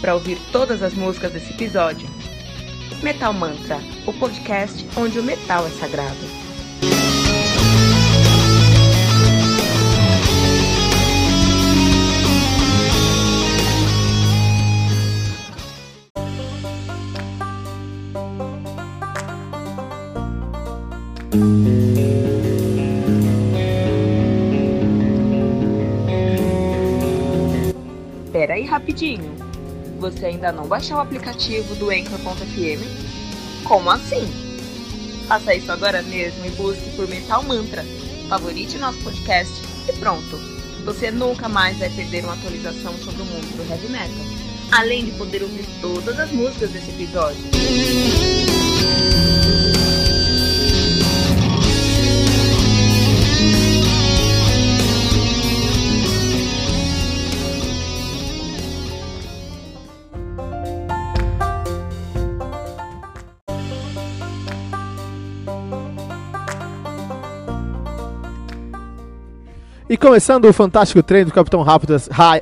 para ouvir todas as músicas desse episódio. Metal Mantra, o podcast onde o metal é sagrado. Pera aí rapidinho. Você ainda não baixou o aplicativo do Anchor.fm? Como assim? Faça isso agora mesmo e busque por Metal Mantra. Favorite nosso podcast e pronto. Você nunca mais vai perder uma atualização sobre o mundo do heavy metal. Além de poder ouvir todas as músicas desse episódio. E começando o fantástico treino do Capitão Rápido. Hi.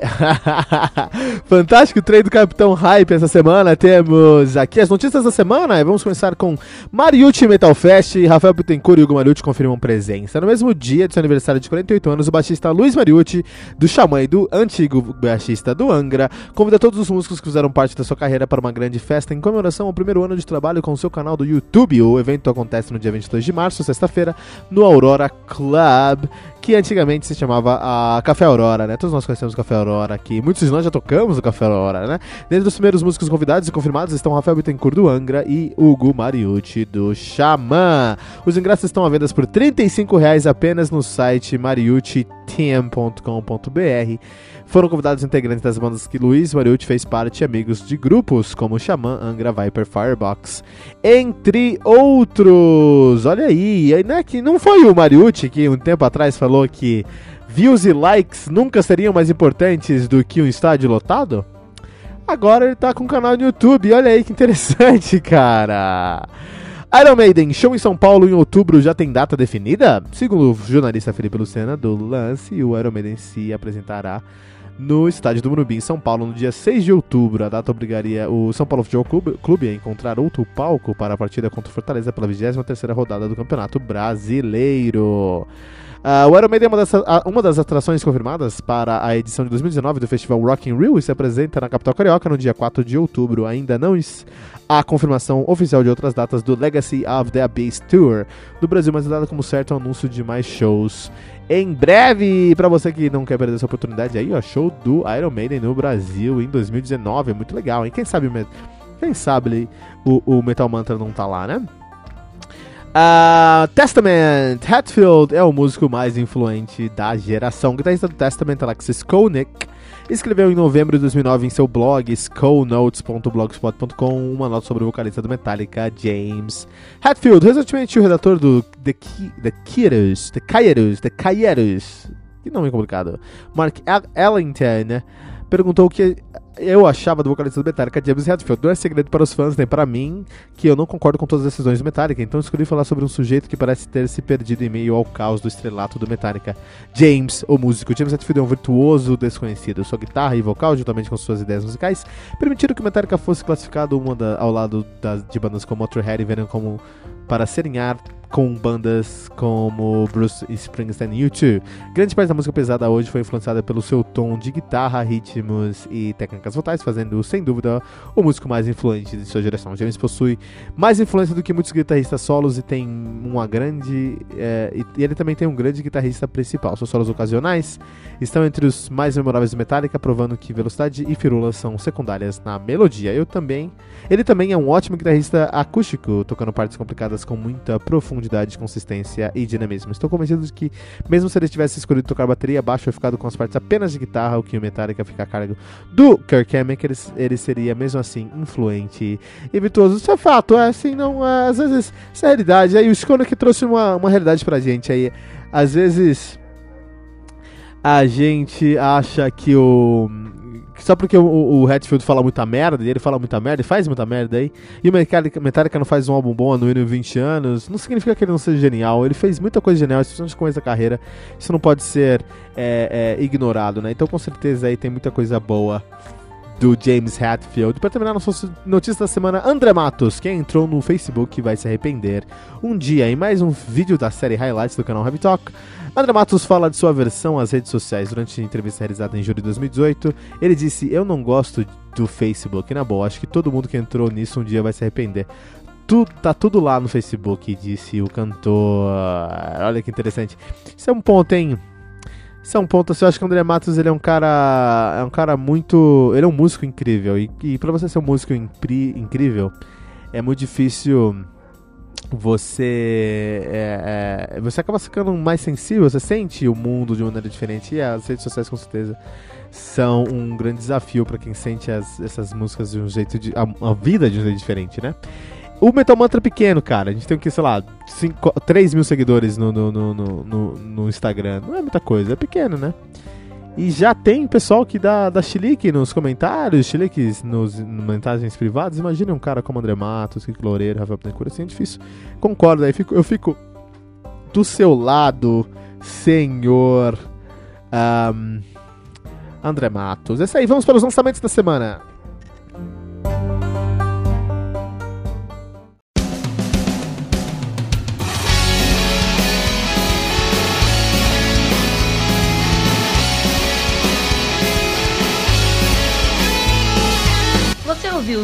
fantástico treino do Capitão Hype essa semana. Temos aqui as notícias da semana. E vamos começar com Mariucci Metal Fest. Rafael Bittencourt e Hugo Mariucci confirmam presença. No mesmo dia de seu aniversário de 48 anos, o baixista Luiz Mariucci, do Xamã e do antigo baixista do Angra, convida todos os músicos que fizeram parte da sua carreira para uma grande festa em comemoração ao primeiro ano de trabalho com o seu canal do YouTube. O evento acontece no dia 22 de março, sexta-feira, no Aurora Club que antigamente se chamava a Café Aurora, né? Todos nós conhecemos o Café Aurora aqui. Muitos de nós já tocamos o Café Aurora, né? Dentre os primeiros músicos convidados e confirmados estão Rafael Bittencourt do Angra e Hugo Mariucci do Xamã. Os ingressos estão à venda por R$ 35,00 apenas no site mariucci.com.br. Foram convidados integrantes das bandas que Luiz Mariucci fez parte e amigos de grupos como Xamã, Angra, Viper, Firebox, entre outros. Olha aí, né, que não foi o Mariucci que um tempo atrás falou que views e likes nunca seriam mais importantes do que um estádio lotado? Agora ele tá com um canal no YouTube, olha aí que interessante, cara. Iron Maiden, show em São Paulo em outubro já tem data definida? Segundo o jornalista Felipe Lucena do Lance, o Iron Maiden se apresentará no estádio do Morumbi, em São Paulo, no dia 6 de outubro. A data obrigaria o São Paulo Futebol Clube a encontrar outro palco para a partida contra o Fortaleza pela 23ª rodada do Campeonato Brasileiro. Uh, o Iron Maiden é uma das, uma das atrações confirmadas para a edição de 2019 do festival Rock in Rio e se apresenta na capital carioca no dia 4 de outubro. Ainda não há confirmação oficial de outras datas do Legacy of the Abyss Tour do Brasil, mas é dado como certo o anúncio de mais shows em breve. Para você que não quer perder essa oportunidade aí, ó, show do Iron Maiden no Brasil em 2019. É muito legal, hein? Quem sabe, quem sabe o, o Metal Mantra não tá lá, né? Uh, Testament, Hatfield é o músico mais influente da geração. O guitarrista do Testament, Alexis Koenig, escreveu em novembro de 2009 em seu blog skullnotes.blogspot.com uma nota sobre o vocalista do Metallica, James Hatfield. Recentemente, o redator do The, Ki The Kieros, The Kieros, que nome complicado, Mark Ellington, perguntou o que eu achava do vocalista do Metallica, James Hetfield. Não é segredo para os fãs, nem para mim, que eu não concordo com todas as decisões do Metallica, então escolhi falar sobre um sujeito que parece ter se perdido em meio ao caos do estrelato do Metallica. James, o músico. James Hetfield é um virtuoso desconhecido. Sua guitarra e vocal, juntamente com suas ideias musicais, permitiram que o Metallica fosse classificado uma da, ao lado de bandas como Motorhead e Venom como para serem com bandas como Bruce Springsteen e U2. Grande parte da música pesada hoje foi influenciada pelo seu tom de guitarra, ritmos e técnicas vocais, fazendo, sem dúvida, o músico mais influente de sua geração. James possui mais influência do que muitos guitarristas solos e tem uma grande. É, e ele também tem um grande guitarrista principal. Seus solos ocasionais estão entre os mais memoráveis do Metallica, provando que velocidade e firula são secundárias na melodia. Eu também. Ele também é um ótimo guitarrista acústico, tocando partes complicadas com muita profundidade profundidade, consistência e dinamismo. Estou convencido de que, mesmo se ele tivesse escolhido tocar bateria baixo e ficado com as partes apenas de guitarra, o que o Metallica fica a cargo do Kirk ele, ele seria mesmo assim influente e virtuoso. Isso é fato, é assim, não, é, às vezes, isso é realidade. Aí o Skona que trouxe uma, uma realidade pra gente aí. Às vezes a gente acha que o só porque o, o Hatfield fala muita merda, e ele fala muita merda, e faz muita merda aí, e o Metallica, Metallica não faz um álbum bom há no mínimo 20 anos, não significa que ele não seja genial. Ele fez muita coisa genial, especialmente com essa carreira. Isso não pode ser é, é, ignorado, né? Então, com certeza, aí tem muita coisa boa do James Hatfield. Para terminar nossa notícia da semana, André Matos, quem entrou no Facebook vai se arrepender. Um dia em mais um vídeo da série Highlights do canal Heavy Talk. André Matos fala de sua versão às redes sociais durante a entrevista realizada em julho de 2018. Ele disse: Eu não gosto do Facebook. Na boa, acho que todo mundo que entrou nisso um dia vai se arrepender. Tu, tá tudo lá no Facebook, disse o cantor. Olha que interessante. Isso é um ponto, hein? Isso é um ponto, assim, eu acho que o André Matos ele é um cara. É um cara muito. Ele é um músico incrível. E, e pra você ser um músico incrível, é muito difícil você é, é, você acaba ficando mais sensível, você sente o mundo de maneira diferente e as redes sociais com certeza são um grande desafio para quem sente as, essas músicas de um jeito de a, a, vida de um jeito diferente, né? O Metal Mantra é pequeno, cara. A gente tem que, sei lá, 5, 3 mil seguidores no, no, no, no, no Instagram. Não é muita coisa, é pequeno, né? E já tem pessoal que dá, dá chilique nos comentários, chiliques nos mensagens privadas. Imagina um cara como André Matos, Kiko Loureiro, Rafael Pinecura, assim é difícil. Concordo, aí fico, eu fico do seu lado, senhor um, André Matos. É isso aí, vamos para os lançamentos da semana.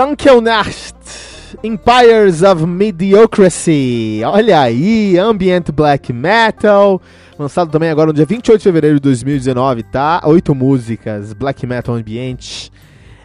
Dunkelnacht, Empires of Mediocracy. Olha aí, Ambient Black Metal. Lançado também agora no dia 28 de fevereiro de 2019, tá? Oito músicas, Black Metal Ambient.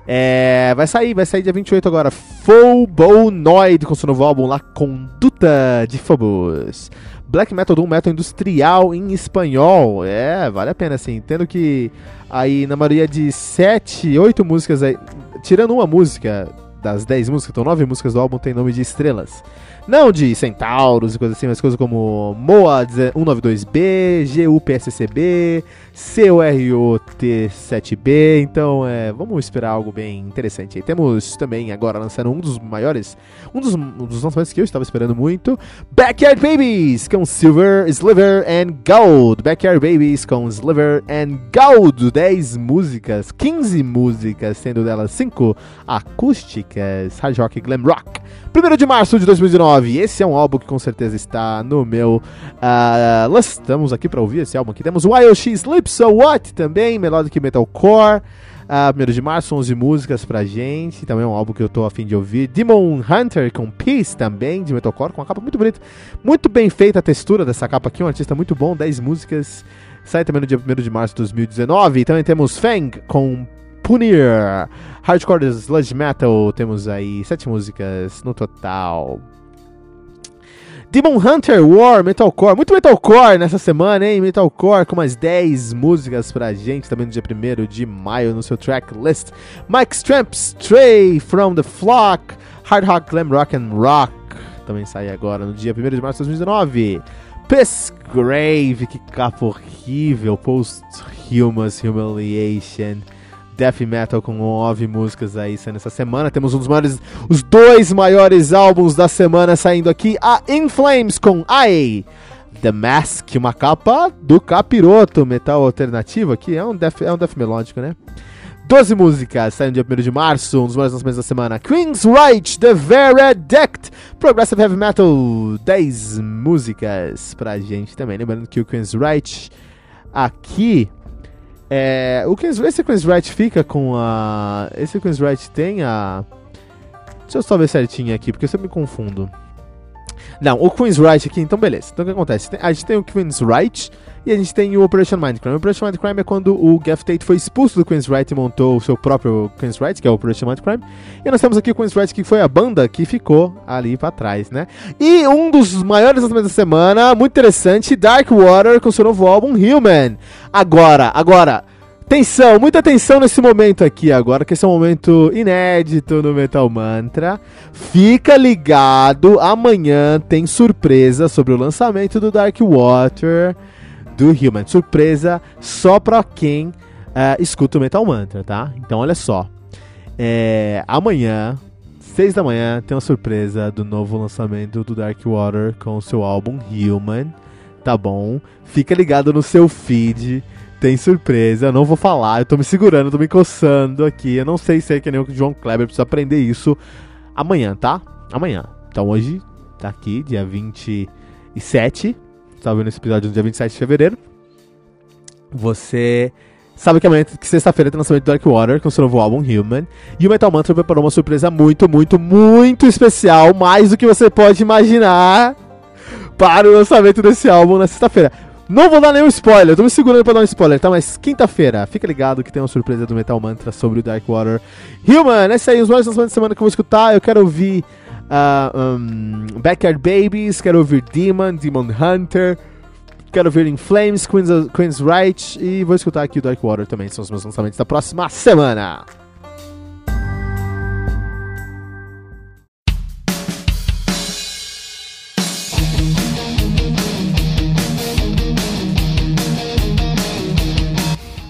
É, vai sair, vai sair dia 28 agora. Phobonoid com seu novo álbum La Conduta de Phobos. Black Metal Doom Metal Industrial em espanhol. É, vale a pena, assim. Tendo que aí na maioria de 7, 8 músicas aí tirando uma música das 10 músicas, então 9 músicas do álbum tem nome de estrelas. Não de centauros e coisas assim, mas coisas como MOA 192B, GUPSCB, COROT7B. Então, é, vamos esperar algo bem interessante. E temos também agora lançando um dos maiores, um dos, um dos lançamentos que eu estava esperando muito: Backyard Babies com Silver, Sliver and Gold. Backyard Babies com Sliver and Gold. 10 músicas, 15 músicas, sendo delas 5 acústicas, hard rock e glam rock. 1 de março de 2019. Esse é um álbum que com certeza está no meu. Uh, estamos aqui para ouvir esse álbum aqui. Temos She Sleep So What também, que Metalcore. Uh, 1 de março, 11 músicas pra gente. Também é um álbum que eu tô afim de ouvir. Demon Hunter com Peace também, de Metalcore, com uma capa muito bonita. Muito bem feita a textura dessa capa aqui, um artista muito bom, 10 músicas. Sai também no dia 1 de março de 2019. Também temos Fang com Punir. Hardcore Sludge Metal, temos aí sete músicas no total. Demon Hunter War, Metalcore, muito Metalcore nessa semana, hein? Metalcore com mais 10 músicas pra gente, também no dia 1 de maio no seu tracklist. Mike Stramp, Stray from the Flock, Hard Rock, Glam Rock and Rock, também sai agora no dia 1 de março de 2019. Grave, que capa horrível, Post-Humus Humiliation. Death metal com nove músicas aí saindo essa semana. Temos um dos maiores, os dois maiores álbuns da semana saindo aqui, a In Flames com I. The Mask, uma capa do Capiroto, metal alternativo aqui, é um death, é um death melódico, né? 12 músicas, saindo dia 1 de março, um dos maiores lançamentos da semana. Queen's Right, The Verdict, Progressive Heavy Metal, 10 músicas pra gente também. Lembrando que o Queen's Right aqui é, o Queen's, esse Queen's Right fica com a. Esse Queen's Right tem a. Deixa eu só ver certinho aqui, porque eu sempre me confundo. Não, o Queen's Right aqui, então beleza. Então o que acontece? A gente tem o Queen's Right e a gente tem o Operation Mindcrime. O Operation Mindcrime é quando o Gaff Tate foi expulso do Queen's Right e montou o seu próprio Queen's Right, que é o Operation Mindcrime. E nós temos aqui o Queen's Right, que foi a banda que ficou ali pra trás, né? E um dos maiores lançamentos da semana, muito interessante, Dark Water com seu novo álbum Human. Agora, agora. Atenção, muita atenção nesse momento aqui agora, que esse é um momento inédito no Metal Mantra. Fica ligado, amanhã tem surpresa sobre o lançamento do Dark Water do Human. Surpresa só pra quem uh, escuta o Metal Mantra, tá? Então olha só. É, amanhã, 6 da manhã, tem uma surpresa do novo lançamento do Dark Water com o seu álbum Human. Tá bom? Fica ligado no seu feed tem surpresa, eu não vou falar, eu tô me segurando, tô me coçando aqui. Eu não sei se é que nem o João Kleber, precisa aprender isso amanhã, tá? Amanhã. Então hoje tá aqui, dia 27. Tá vendo esse episódio no dia 27 de fevereiro. Você sabe que amanhã, que sexta-feira, tem lançamento do Dark Water com seu novo álbum Human. E o Metal Mantra preparou uma surpresa muito, muito, muito especial, mais do que você pode imaginar para o lançamento desse álbum na sexta-feira. Não vou dar nenhum spoiler, tô me segurando pra dar um spoiler, tá? Mas quinta-feira, fica ligado que tem uma surpresa do Metal Mantra sobre o Dark Water. Human, esse aí, os mais lançamentos de semana que eu vou escutar. Eu quero ouvir uh, um, Backyard Babies, quero ouvir Demon, Demon Hunter, quero ouvir In Flames, Queen's, Queen's Right e vou escutar aqui o Dark Water também, são os meus lançamentos da próxima semana.